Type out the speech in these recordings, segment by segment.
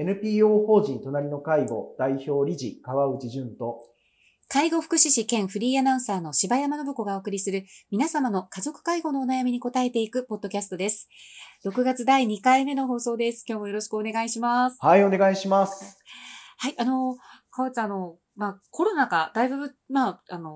NPO 法人隣の介護代表理事川内淳と介護福祉士兼フリーアナウンサーの柴山信子がお送りする皆様の家族介護のお悩みに答えていくポッドキャストです。6月第2回目の放送です。今日もよろしくお願いします。はい、お願いします。はい、あの、川内さん、あの、まあ、コロナがだいぶ、まあ、あの、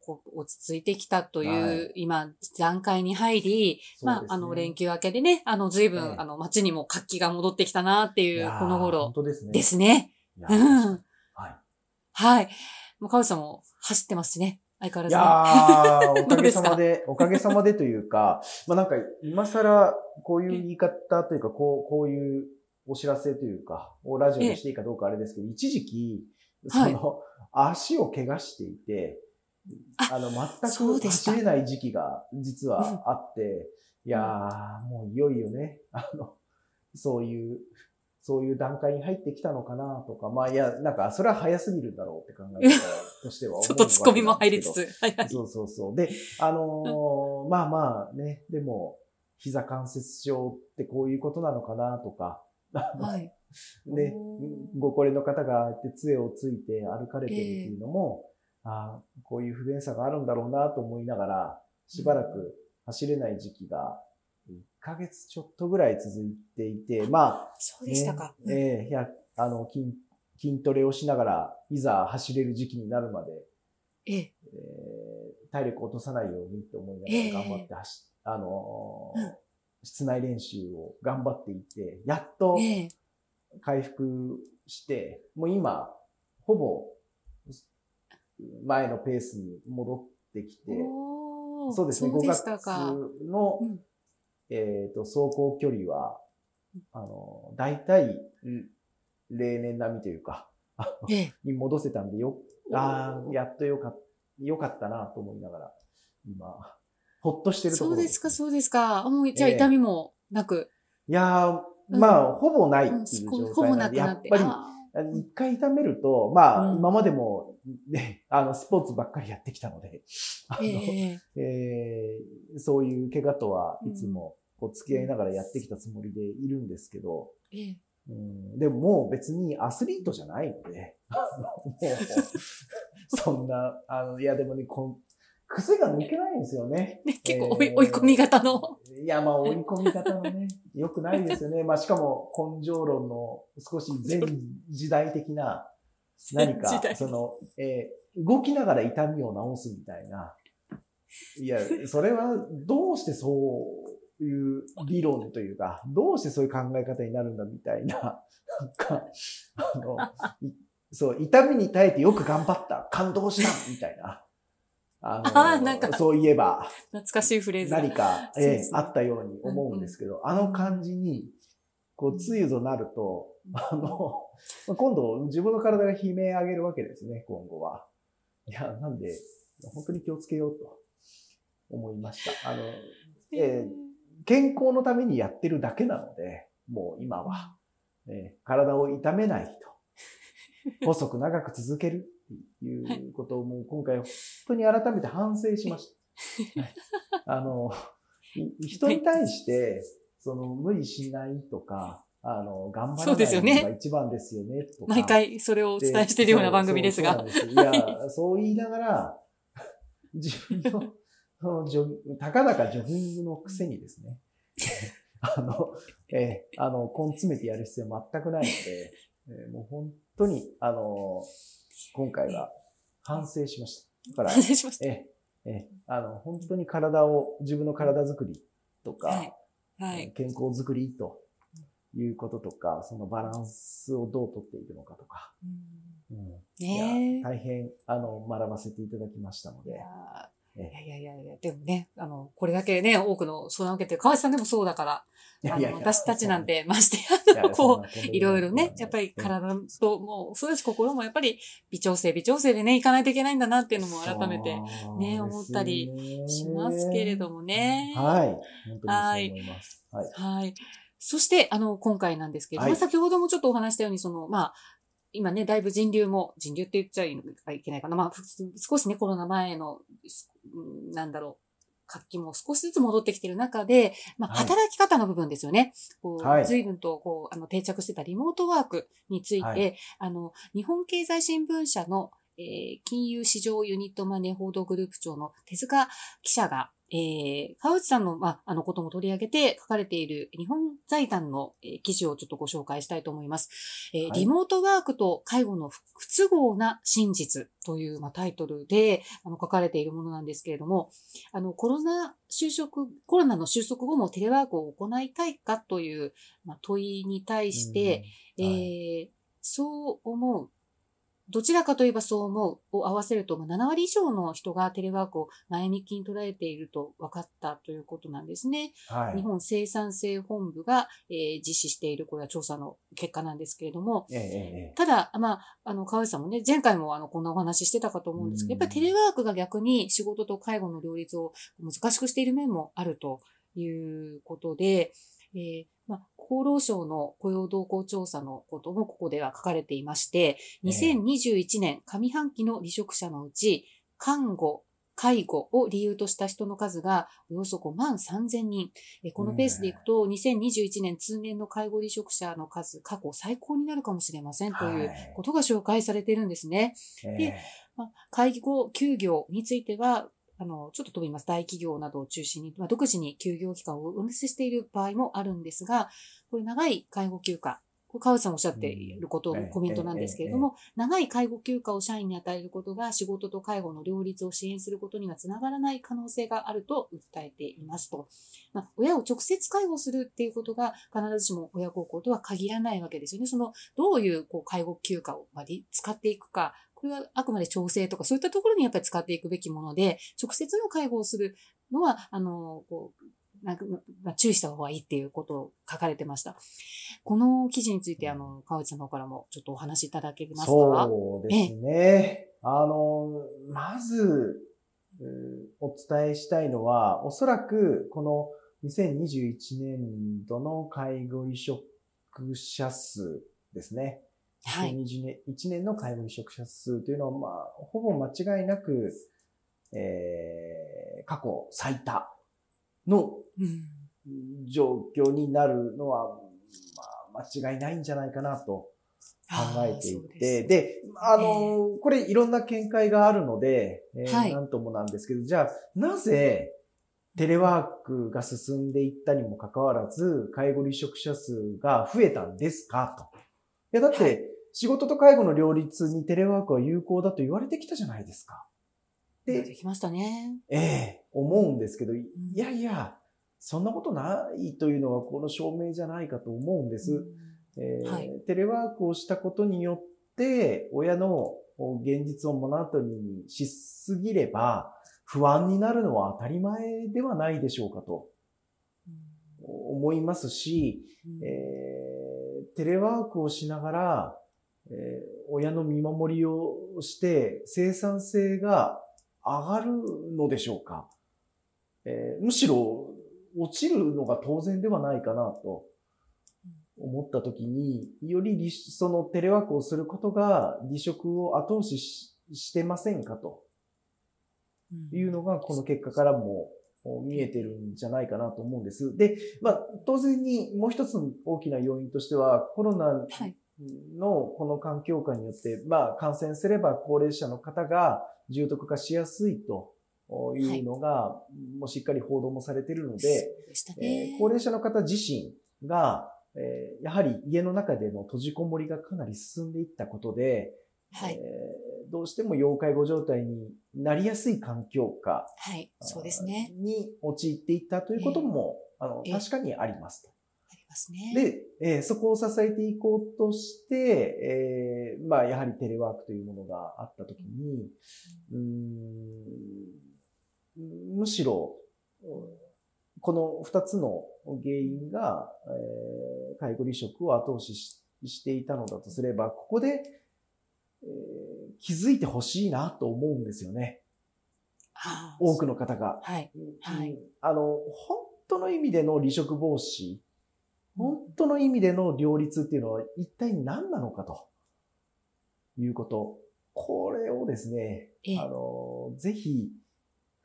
こう落ち着いてきたという、はい今、段階に入り、まあ、あの、連休明けでね、あの、随分、ええあの、街にも活気が戻ってきたなっていう、いやーこの頃本当ですね。ですね。いやうんはい。はい。もう川内さんも走ってますしね。相変わいらずね。やー、おかげさまで、おかげさまでというか、まあなんか、今更、こういう言い方というか、こう、こういうお知らせというか、をラジオでしていいかどうかあれですけど、一時期、そはいの、足を怪我していて、あの、全く走れない時期が実はあって、いやー、もういよいよね、あの、そういう、そういう段階に入ってきたのかなとか、まあいや、なんか、それは早すぎるだろうって考え方としてはちょ っとツッコミも入りつつ。はいはい。そうそうそう。で、あのーまあまあね、でも、膝関節症ってこういうことなのかなとか、はい。ねおー、ご高齢の方がって杖をついて歩かれてるっていうのも、ああこういう不便さがあるんだろうなと思いながら、しばらく走れない時期が1ヶ月ちょっとぐらい続いていて、まあ、そうでしたか。ねええいや、あの、筋、筋トレをしながら、いざ走れる時期になるまで、ええ。えー体力を落とさないようにと思いなええがら頑張って走っ、あのーうん室内練習を頑張っていて、やっとええ。回復して、もう今、ほぼ前のペースに戻ってきて、そうですね、5そうでし月。の、うんえっ、と、走行距離は、あの、大体、例年並みというか。に戻せたんでよ、ああ、やっとよかった、よかったなと思いながら、今、ほっとしてるところそうですか、そうですか。あもう、じゃあええ痛みもなく。いやー、うんまあ、ほぼないってうんいうほ状態なんで、やっぱり、一回痛めると、まあ、うん。今までも、ね、あの、スポーツばっかりやってきたので、あーの、ええ。えーそういう怪我とはいつも、こう、付き合いながらやってきたつもりでいるんですけど、ええ。うん、でももう別にアスリートじゃないので、そんな、あの、いやでもね、こん癖が抜けないんですよね。ね、結構追い,、えー追い込み型の。いや、まあ追い込み方のね、良くないですよね。まあしかも根性論の少し前時代的な何かその、えー動きながら痛みを治すみたいな。いや、それはどうしてそういう理論というか、どうしてそういう考え方になるんだみたいな、なんか、あの、いそう、痛みに耐えてよく頑張った、感動した、みたいな。あのなんかそういえば、懐かしいフレーズが。何か、そうですねええあったように思うんですけど、あの感じに、こう、つゆとなると、あの、まあ今度自分の体が悲鳴上げるわけですね、今後は。いや、なんで、本当に気をつけようと思いました。あの、ええ健康のためにやってるだけなので、もう今は、ええ体を痛めないと、細く長く続けるっていうことをもう今回本当に改めて反省しました。はい。あの、い人に対して、その無理しないとか、あの、頑張らないのが一番ですよね、とか。毎回それをお伝えしているような番組ですが。そういや、そう言いながら、自分の、そのジョギたかだかジョギングのくせにですね、あの、えーあの、根詰めてやる必要全くないので、えーもう本当に、あの、今回は反省しました。だから、反省しました。えーえーあの、本当に体を、自分の体づくりとか、はい。はい。健康づくりということとか、そのバランスをどうとっているのかとか、うん。いねえ。や大変、あの、学ばせていただきましたのでいや、えいやいやいやでもね、あの、これだけね、多くの相談を受けてる、川内さんでもそうだから、あの私たちなん、て、ましてや、あのこう、いろいろね、やっぱり体とも、そうです、心もやっぱり微調整、微調整でね、いかないといけないんだなっていうのも改めてね思ったりしますけれどもね。はい。はい。はい。そして、あの、今回なんですけど、はいまあ先ほどもちょっとお話したように、その、まあ、今ね、だいぶ人流も、人流って言っちゃいけないかな。まあ、ふ少しね、コロナ前の、うんなんだろう、活気も少しずつ戻ってきている中で、まあ、働き方の部分ですよね。こう、随分と、こう、あの、定着してたリモートワークについて、はい、あの、日本経済新聞社の、えー、金融市場ユニットマネー報道グループ長の手塚記者が、えー、川内さんの、まあ、あのことも取り上げて書かれている日本財団の、えー、記事をちょっとご紹介したいと思います。えー、はい、リモートワークと介護の不都合な真実という、まあ、タイトルであの書かれているものなんですけれども、あのコロナ就職、コロナの収束後もテレワークを行いたいかという、まあ、問いに対して、はい、えー、そう思うどちらかといえばそう思うを合わせると、7割以上の人がテレワークを前向きに捉えていると分かったということなんですね。はい、日本生産性本部が、えー、実施している、これは調査の結果なんですけれども、えー、ただ、まあ、あの、川内さんもね、前回もあの、こんなお話してたかと思うんですけど、やっぱりテレワークが逆に仕事と介護の両立を難しくしている面もあるということで、えーまあ、厚労省の雇用動向調査のこともここでは書かれていまして、2021年上半期の離職者のうち、看護、介護を理由とした人の数がおよそ5万3000人。このペースでいくと、2021年通年の介護離職者の数、過去最高になるかもしれませんということが紹介されているんですね。で、まあ、介護休業については、あの、ちょっと飛びます。大企業などを中心に、まあ、独自に休業期間を運営している場合もあるんですが、これ長い介護休暇、川内さんおっしゃっていること、コメントなんですけれども、長い介護休暇を社員に与えることが仕事と介護の両立を支援することにはつながらない可能性があると訴えていますと。まあ、親を直接介護するっていうことが必ずしも親孝行とは限らないわけですよね。その、どういうこう介護休暇を使っていくか、これはあくまで調整とかそういったところにやっぱり使っていくべきもので、直接の介護をするのは、あの、こう、なんか、まあ、注意した方がいいっていうことを書かれてました。この記事について、あの、川内さんの方からもちょっとお話しいただけますか？そうですね。あの、まず、お伝えしたいのは、おそらく、この2021年度の介護離職者数ですね。はい、2021年 ,1 年の介護離職者数というのは、まあ、ほぼ間違いなく、えー、過去最多の状況になるのは、まあ、間違いないんじゃないかなと考えていて、でで、あの、えー、これいろんな見解があるので、えー、はい、なんともなんですけど、じゃあ、なぜ、テレワークが進んでいったにもかかわらず、介護離職者数が増えたんですか？と。いや、だって、仕事と介護の両立にテレワークは有効だと言われてきたじゃないですか。で、できましたね。ええ思うんですけど、いやいや、そんなことないというのはこの証明じゃないかと思うんです。えーはい、テレワークをしたことによって、親の現実を目の当たりにしすぎれば、不安になるのは当たり前ではないでしょうかと思いますし、えー、テレワークをしながら、えー、親の見守りをして生産性が上がるのでしょうか、えー、むしろ落ちるのが当然ではないかなと思ったときに、よりそのテレワークをすることが離職を後押ししてませんかというのがこの結果からも見えてるんじゃないかなと思うんです。で、まあ、当然にもう一つ大きな要因としては、コロナのこの環境下によって、まあ、感染すれば高齢者の方が重篤化しやすいとい。うのが、はい、もうしっかり報道もされているので、えー、高齢者の方自身が、えー、やはり家の中での閉じこもりがかなり進んでいったことで、はい。えー、どうしても要介護状態になりやすい環境下、はい、そうですね。に陥っていったということも、えー、あの確かにありますと。ますね。で、えー、そこを支えていこうとして、えー、まあ、やはりテレワークというものがあったときに、うん、むしろ、この二つの原因が、えー、介護離職を後押ししていたのだとすれば、ここで、えー、気づいてほしいなと思うんですよね。多くの方が。はい。はい。あの、本当の意味での離職防止本当の意味での両立っていうのは一体何なのかということ。これをですね、あの、ぜひ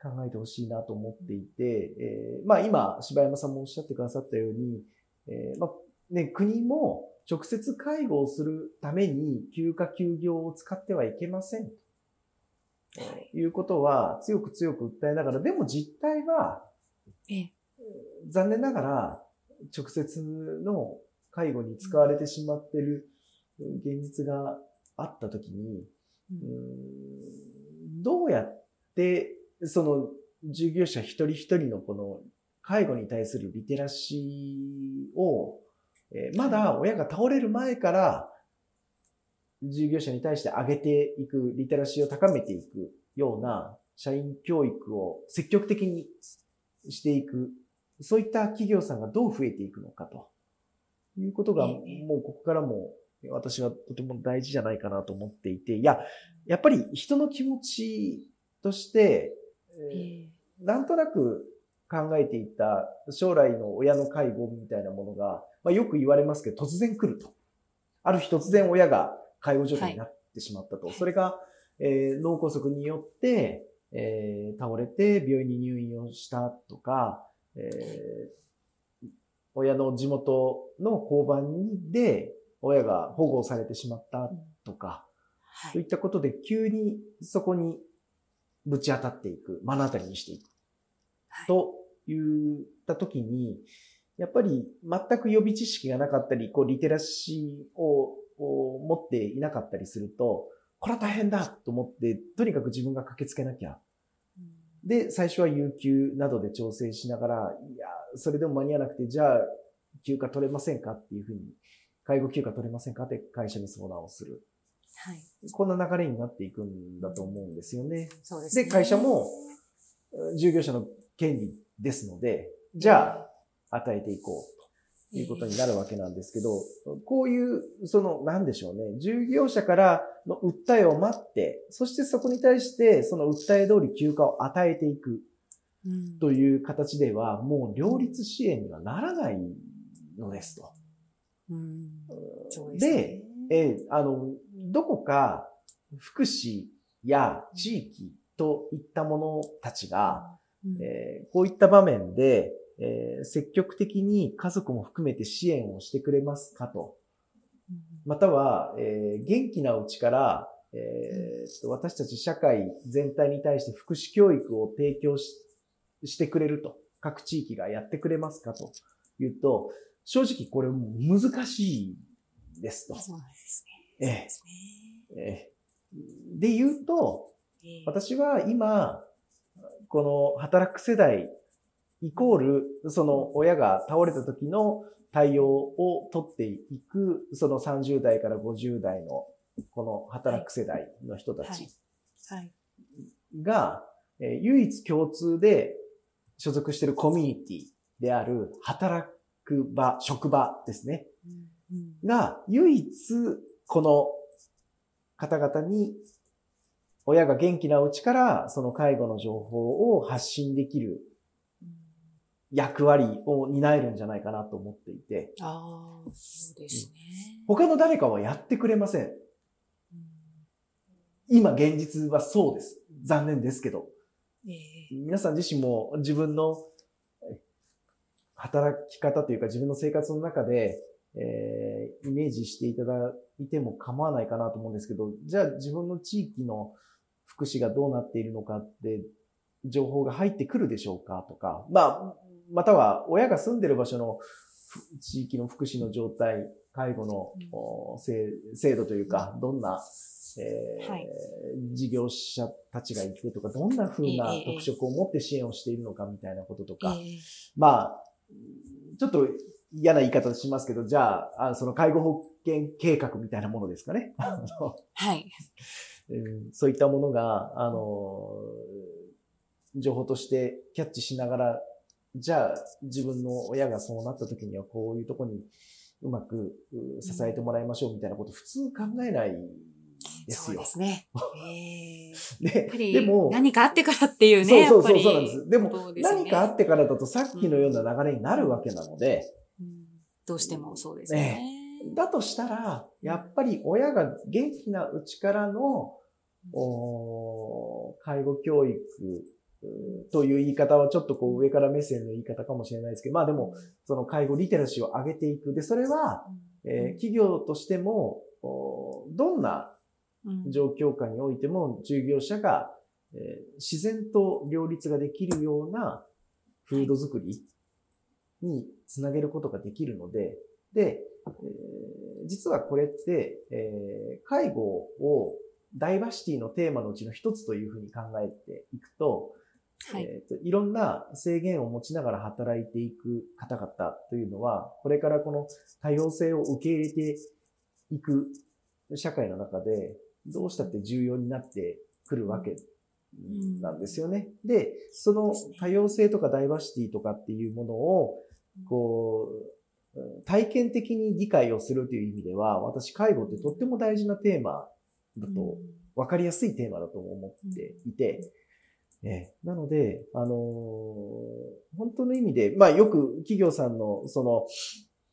考えてほしいなと思っていて、えー、まあ今、柴山さんもおっしゃってくださったように、えー、まあね、国も直接介護をするために休暇休業を使ってはいけません。と。い。うことは強く強く訴えながら、でも実態は、残念ながら直接の介護に使われてしまっている現実があったときに、どうやってその従業者一人一人のこの介護に対するリテラシーを、えまだ親が倒れる前から従業者に対して上げていく、リテラシーを高めていくような社員教育を積極的にしていく、そういった企業さんがどう増えていくのかということが、もうここからも私はとても大事じゃないかなと思っていて、いや、やっぱり人の気持ちとして、えー、なんとなく考えていた将来の親の介護みたいなものが、まあ、よく言われますけど、突然来ると。ある日突然親が介護状態になってしまったと。はい、それが、えー、脳梗塞によって、えー、倒れて病院に入院をしたとか、えー、親の地元の交番で親が保護されてしまったとか、うんはい、といったことで急にそこにぶち当たっていく、目の当たりにしていく。はい、と言ったときに、やっぱり全く予備知識がなかったり、こう、リテラシーを持っていなかったりすると、これは大変だと思って、とにかく自分が駆けつけなきゃ。で、最初は有給などで調整しながら、いや、それでも間に合わなくて、じゃあ、休暇取れませんかっていうふうに、介護休暇取れませんかって会社に相談をする。はい。こんな流れになっていくんだと思うんですよね。そうですね。で、会社も、従業者の権利ですので、じゃあ、与えていこうということになるわけなんですけど、こういう、その、なんでしょうね、従業者からの訴えを待って、そしてそこに対して、その訴え通り休暇を与えていくという形では、もう両立支援にはならないのですと。うん、で、えあの、どこか福祉や地域といったものたちが、えー、こういった場面で、えー、積極的に家族も含めて支援をしてくれますかと。または、えー、元気なうちから、えー、私たち社会全体に対して福祉教育を提供ししてくれると。各地域がやってくれますかというと、正直これ難しいですと。そうですね。ええ。ー、で言うと、私は今、この働く世代イコール、その親が倒れた時の対応を取っていく、その30代から50代のこの働く世代の人たちが、唯一共通で所属しているコミュニティである働く場、職場ですね。が、唯一この方々に親が元気なうちからその介護の情報を発信できる役割を担えるんじゃないかなと思っていて。ああ、そうですね。他の誰かはやってくれません。今現実はそうです。残念ですけど。えー、皆さん自身も自分の働き方というか自分の生活の中で、えー、イメージしていただいても構わないかなと思うんですけど、じゃあ自分の地域の福祉がどうなっているのかって情報が入ってくるでしょうかとか、まあ、または親が住んでる場所の地域の福祉の状態、介護の、制度というか、どんな、えーはい、事業者たちがいてとか、どんな風な特色を持って支援をしているのかみたいなこととか、えー、まあ、ちょっと嫌な言い方しますけど、じゃあ、あその介護保険計画みたいなものですかね。はい。そういったものが、あの、情報としてキャッチしながら、じゃあ自分の親がそうなった時にはこういうとこにうまく支えてもらいましょうみたいなこと普通考えないですよ。そうですね。で、でも、何かあってからっていうね。そうそうそうなんです。でも、ね、何かあってからだとさっきのような流れになるわけなので、うん、どうしてもそうですね。ねだとしたら、やっぱり親が元気なうちからの、お介護教育という言い方はちょっとこう上から目線の言い方かもしれないですけど、まあでも、その介護リテラシーを上げていく。で、それは、えー、企業としても、どんな状況下においても従業者が、えー、自然と両立ができるようなフード作りにつなげることができるので、で、えー、実はこれって、えー、介護をダイバーシティのテーマのうちの一つというふうに考えていくと、はい、えーと、いろんな制限を持ちながら働いていく方々というのは、これからこの多様性を受け入れていく社会の中で、どうしたって重要になってくるわけなんですよね。で、その多様性とかダイバーシティとかっていうものを、こう、体験的に理解をするという意味では、私、介護ってとっても大事なテーマだと、わかりやすいテーマだと思っていて、えなので、あのー、本当の意味で、まあよく企業さんのその、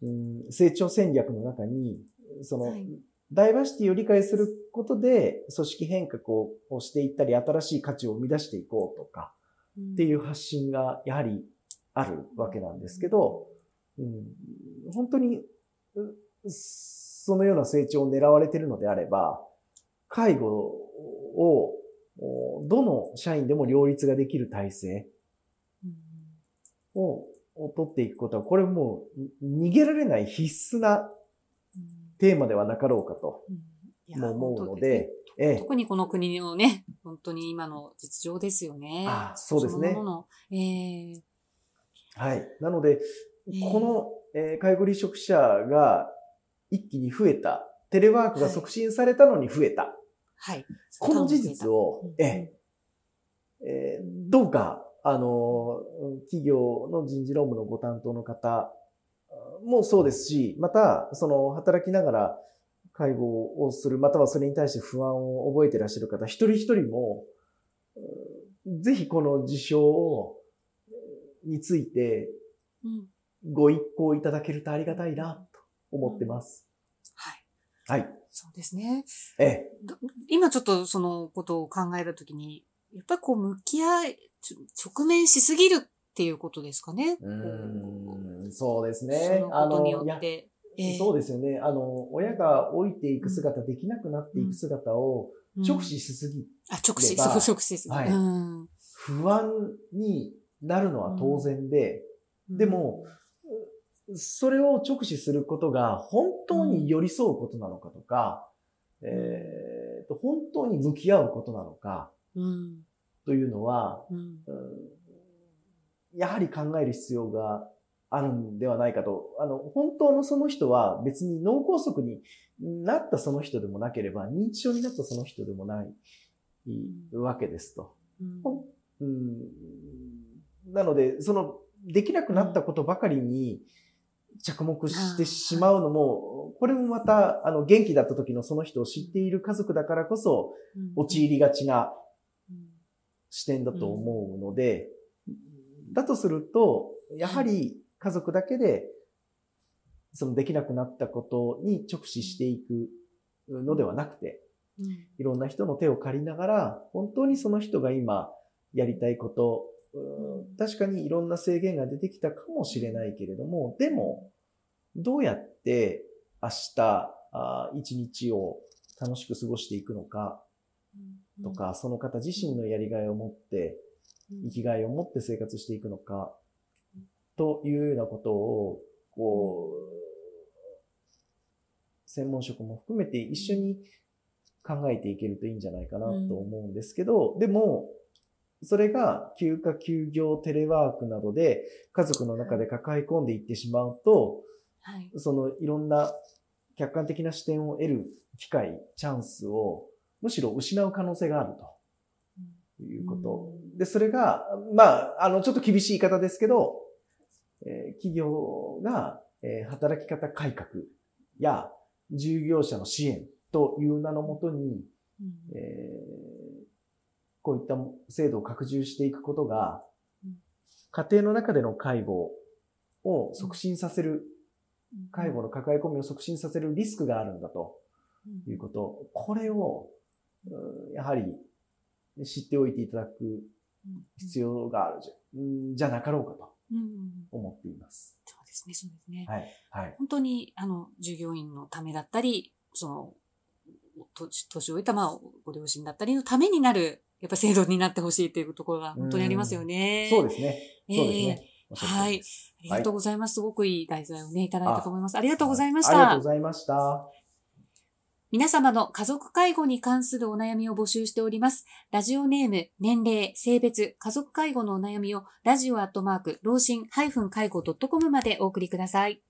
うん、成長戦略の中に、その、はい、ダイバーシティを理解することで、組織変革をしていったり、新しい価値を生み出していこうとか、っていう発信がやはりあるわけなんですけど、うん、本当に、そのような成長を狙われているのであれば、介護をどの社員でも両立ができる体制を取っていくことは、これもう逃げられない必須なテーマではなかろうかと思うので、ええ、特にこの国のね、本当に今の実情ですよね。あそうですね。えー、はい。なので、この、えー、介護離職者が一気に増えた、テレワークが促進されたのに増えた。はい。この事実を、ええー、どうか、あの、企業の人事労務のご担当の方もそうですし、また、その、働きながら介護をする、またはそれに対して不安を覚えていらっしゃる方、一人一人も、ぜひこの事象について、ご一行いただけるとありがたいな、と思ってます。はい。はい。そうですね。ええ。今ちょっとそのことを考えるときに、やっぱりこう向き合い、直面しすぎるっていうことですかね。うん、そうですね。そのことによって。えー、そうですよね。あの、親が老いていく姿、うん、できなくなっていく姿を直視しすぎ、うん、あ、直視、そう、直視すぎ、はい、うん。不安になるのは当然で、でも、それを直視することが本当に寄り添うことなのかとか、うん、えー、と本当に向き合うことなのか、うん、というのは、うん、やはり考える必要があるんではないかと。あの、本当のその人は別に脳梗塞になったその人でもなければ、認知症になったその人でもないわけですと。うん、なので、その、できなくなったことばかりに、着目してしまうのも、これもまた、あの、元気だった時のその人を知っている家族だからこそ、陥りがちな視点だと思うので、だとすると、やはり家族だけで、そのできなくなったことに直視していくのではなくて、いろんな人の手を借りながら、本当にその人が今やりたいこと、確かにいろんな制限が出てきたかもしれないけれども、でも、どうやって明日、一日を楽しく過ごしていくのか、とか、その方自身のやりがいを持って、生きがいを持って生活していくのか、というようなことを、こう、専門職も含めて一緒に考えていけるといいんじゃないかなと思うんですけど、でも、それが休暇、休業、テレワークなどで家族の中で抱え込んでいってしまうと、はい、そのいろんな客観的な視点を得る機会、チャンスをむしろ失う可能性があるということ。うん、で、それが、まあ、あの、ちょっと厳しい言い方ですけど、えー、企業が、えー、働き方改革や従業者の支援という名のもとに、うん、えーこういった制度を拡充していくことが、家庭の中での介護を促進させる、介護の抱え込みを促進させるリスクがあるんだということ。これを、やはり知っておいていただく必要があるじゃ,、ん、じゃなかろうかとうん思っています。そうですね、そうですね。はい。はい。本当に、あの、従業員のためだったり、その、年年老いた、まあ、ご両親だったりのためになる、やっぱ制度になってほしいっていうところが本当にありますよね。そうですね。ええそうですね。おっしゃる通りですありがとうございます。すごくいい題材をね、いただいたと思います。ありがとうございましありがとうたご。ざいました。皆様の家族介護に関するお悩みを募集しております。ラジオネーム、年齢、性別、家族介護のお悩みを、ラジオアットマーク、老人介護 .com までお送りください。